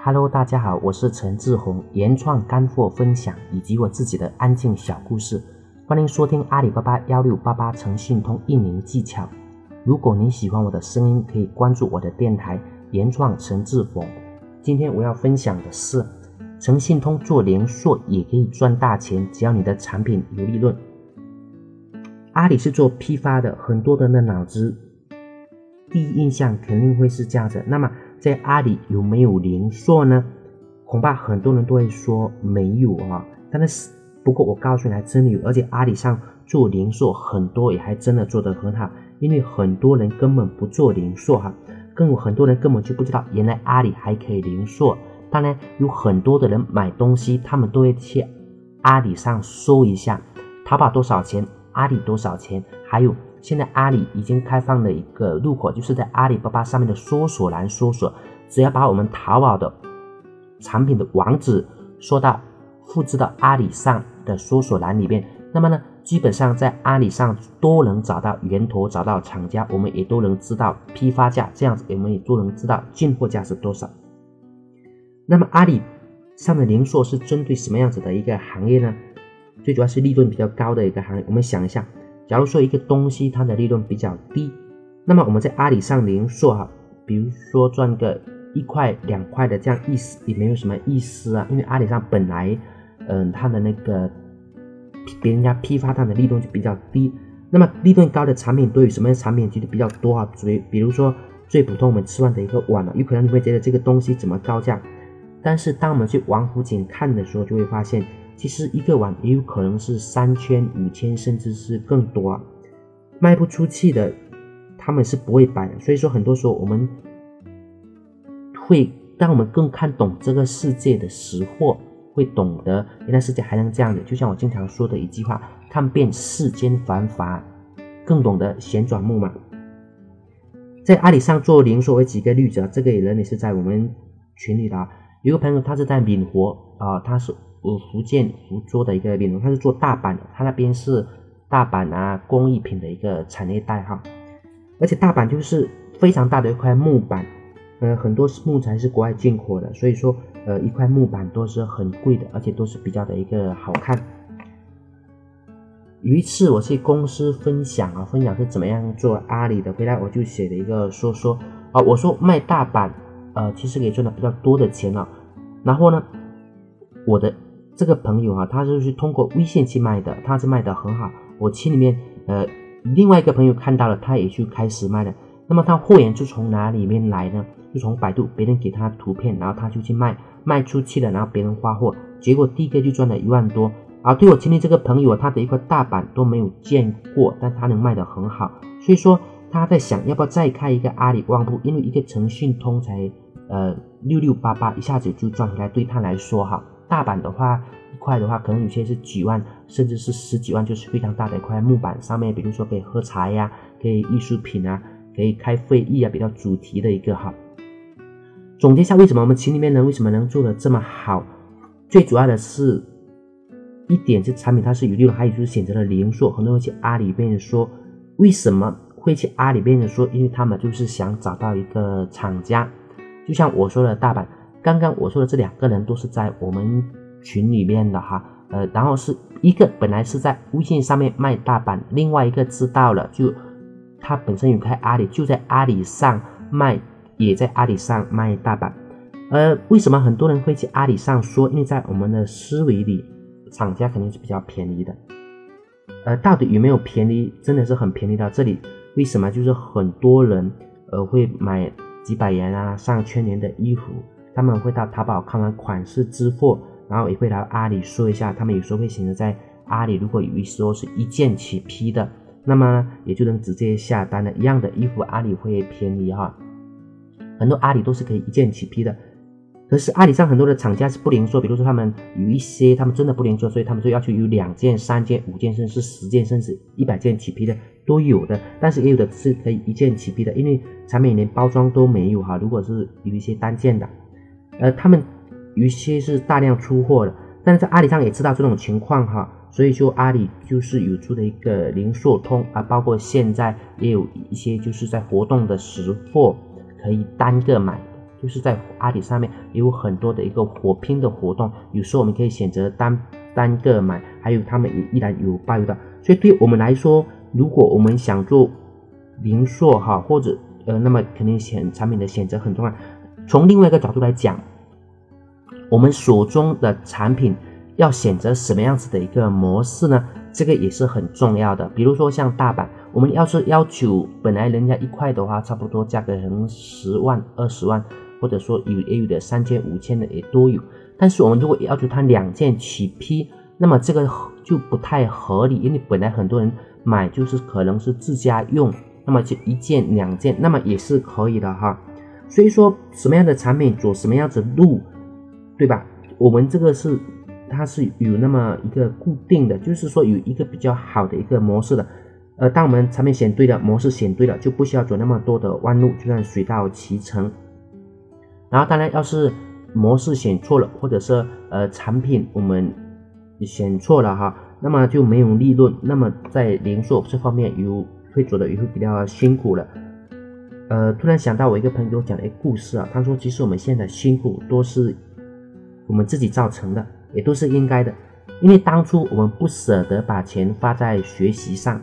Hello，大家好，我是陈志宏，原创干货分享以及我自己的安静小故事，欢迎收听阿里巴巴幺六八八诚信通运营技巧。如果您喜欢我的声音，可以关注我的电台原创陈志宏。今天我要分享的是，诚信通做零售也可以赚大钱，只要你的产品有利润。阿里是做批发的，很多人的脑子第一印象肯定会是这样子。那么在阿里有没有零售呢？恐怕很多人都会说没有啊。但是不过我告诉你，还真的有，而且阿里上做零售很多也还真的做得很好。因为很多人根本不做零售哈，更有很多人根本就不知道原来阿里还可以零售。当然有很多的人买东西，他们都会去阿里上搜一下淘宝多少钱。阿里多少钱？还有，现在阿里已经开放了一个入口，就是在阿里巴巴上面的搜索栏搜索，只要把我们淘宝的产品的网址说到复制到阿里上的搜索栏里面，那么呢，基本上在阿里上都能找到源头，找到厂家，我们也都能知道批发价，这样子我们也都能知道进货价是多少。那么阿里上的零售是针对什么样子的一个行业呢？最主要是利润比较高的一个行业。我们想一下，假如说一个东西它的利润比较低，那么我们在阿里上零售哈，比如说赚个一块两块的这样意思也没有什么意思啊，因为阿里上本来嗯它的那个别人家批发它的利润就比较低。那么利润高的产品都有什么样产品其实比较多啊？所以比如说最普通我们吃饭的一个碗啊，有可能你会觉得这个东西怎么高价？但是当我们去王府井看的时候，就会发现。其实一个碗也有可能是三千、五千，甚至是更多啊，卖不出去的，他们是不会摆的。所以说，很多时候我们会让我们更看懂这个世界的实货，会懂得原来世界还能这样的。就像我经常说的一句话：“看遍世间繁华，更懂得旋转木马。”在阿里上做零售，为几个例子啊，这个人也是在我们群里的啊，有个朋友他是在闽活啊，他是。我福建福州的一个品种，他是做大板的，他那边是大板啊工艺品的一个产业带哈，而且大板就是非常大的一块木板，呃，很多木材是国外进口的，所以说呃一块木板都是很贵的，而且都是比较的一个好看。有一次我去公司分享啊，分享是怎么样做阿里的，回来我就写了一个说说啊，我说卖大板呃其实可以赚到比较多的钱了，然后呢我的。这个朋友啊，他就是通过微信去卖的，他是卖的很好。我群里面，呃，另外一个朋友看到了，他也去开始卖了。那么他货源就从哪里面来呢？就从百度，别人给他图片，然后他就去卖，卖出去了，然后别人发货，结果第一个就赚了一万多。啊，对我群里这个朋友，他的一块大板都没有见过，但他能卖的很好，所以说他在想要不要再开一个阿里旺铺，因为一个诚信通才呃六六八八，一下子就赚回来，对他来说哈。大板的话，一块的话，可能有些是几万，甚至是十几万，就是非常大的一块木板，上面比如说可以喝茶呀，可以艺术品啊，可以开会议啊，比较主题的一个哈。总结一下，为什么我们群里面呢，为什么能做的这么好？最主要的是一点是产品它是有利润，还有就是选择了零售，很多人去阿里边说，为什么会去阿里边说？因为他们就是想找到一个厂家，就像我说的大板。刚刚我说的这两个人都是在我们群里面的哈，呃，然后是一个本来是在微信上面卖大板，另外一个知道了，就他本身有开阿里，就在阿里上卖，也在阿里上卖大板。呃，为什么很多人会去阿里上说？因为在我们的思维里，厂家肯定是比较便宜的。呃，到底有没有便宜？真的是很便宜到这里。为什么？就是很多人呃会买几百元啊、上千元的衣服。他们会到淘宝看完款式支付，然后也会来阿里说一下。他们有时候会选择在阿里，如果有一说是一件起批的，那么也就能直接下单了。一样的衣服，阿里会便宜哈。很多阿里都是可以一件起批的，可是阿里上很多的厂家是不零售，比如说他们有一些他们真的不零售，所以他们就要求有两件、三件、五件，甚至十件，甚至一百件起批的都有的。但是也有的是可以一件起批的，因为产品连包装都没有哈。如果是有一些单件的。呃，他们有一些是大量出货的，但是在阿里上也知道这种情况哈，所以说阿里就是有出的一个零售通啊，包括现在也有一些就是在活动的时货可以单个买，就是在阿里上面也有很多的一个火拼的活动，有时候我们可以选择单单个买，还有他们也依然有包邮的。所以对我们来说，如果我们想做零售哈，或者呃，那么肯定选产品的选择很重要。从另外一个角度来讲，我们手中的产品要选择什么样子的一个模式呢？这个也是很重要的。比如说像大阪，我们要是要求本来人家一块的话，差不多价格可能十万、二十万。或者说有也有的三千五千的也都有，但是我们如果要求他两件起批，那么这个就不太合理，因为本来很多人买就是可能是自家用，那么就一件两件，那么也是可以的哈。所以说什么样的产品走什么样子路，对吧？我们这个是它是有那么一个固定的，就是说有一个比较好的一个模式的。呃，当我们产品选对了，模式选对了，就不需要走那么多的弯路，就算水到渠成。然后当然，要是模式选错了，或者是呃产品我们选错了哈，那么就没有利润，那么在零售这方面有会做的也会比较辛苦了。呃，突然想到我一个朋友讲的一个故事啊，他说其实我们现在辛苦都是我们自己造成的，也都是应该的，因为当初我们不舍得把钱花在学习上，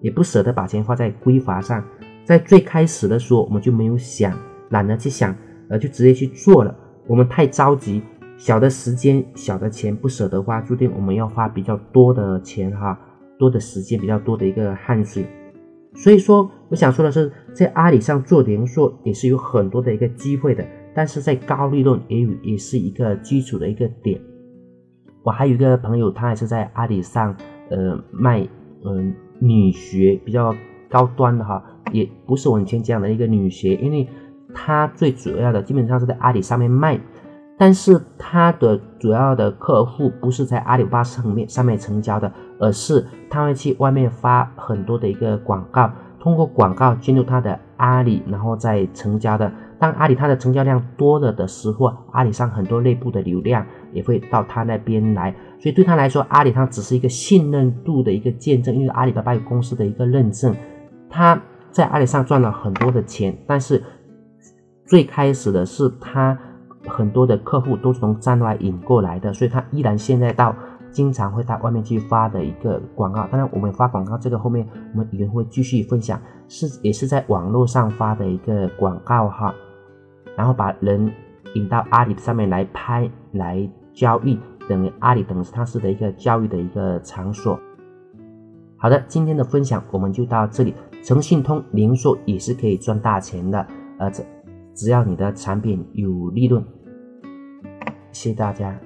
也不舍得把钱花在规划上，在最开始的时候我们就没有想，懒得去想。呃，就直接去做了。我们太着急，小的时间、小的钱不舍得花，注定我们要花比较多的钱哈，多的时间，比较多的一个汗水。所以说，我想说的是，在阿里上做零售也是有很多的一个机会的，但是在高利润也有也是一个基础的一个点。我还有一个朋友，他还是在阿里上呃卖嗯女鞋，比较高端的哈，也不是我以前讲的一个女鞋，因为。他最主要的基本上是在阿里上面卖，但是他的主要的客户不是在阿里巴巴上面上面成交的，而是他会去外面发很多的一个广告，通过广告进入他的阿里，然后再成交的。当阿里它的成交量多了的时候，阿里上很多内部的流量也会到他那边来，所以对他来说，阿里它只是一个信任度的一个见证，因为阿里巴巴有公司的一个认证，他在阿里上赚了很多的钱，但是。最开始的是他很多的客户都是从站外引过来的，所以他依然现在到经常会到外面去发的一个广告。当然，我们发广告这个后面我们也会继续分享，是也是在网络上发的一个广告哈，然后把人引到阿里上面来拍来交易，等于阿里等于它是的一个交易的一个场所。好的，今天的分享我们就到这里。诚信通零售也是可以赚大钱的，呃这。只要你的产品有利润，谢谢大家。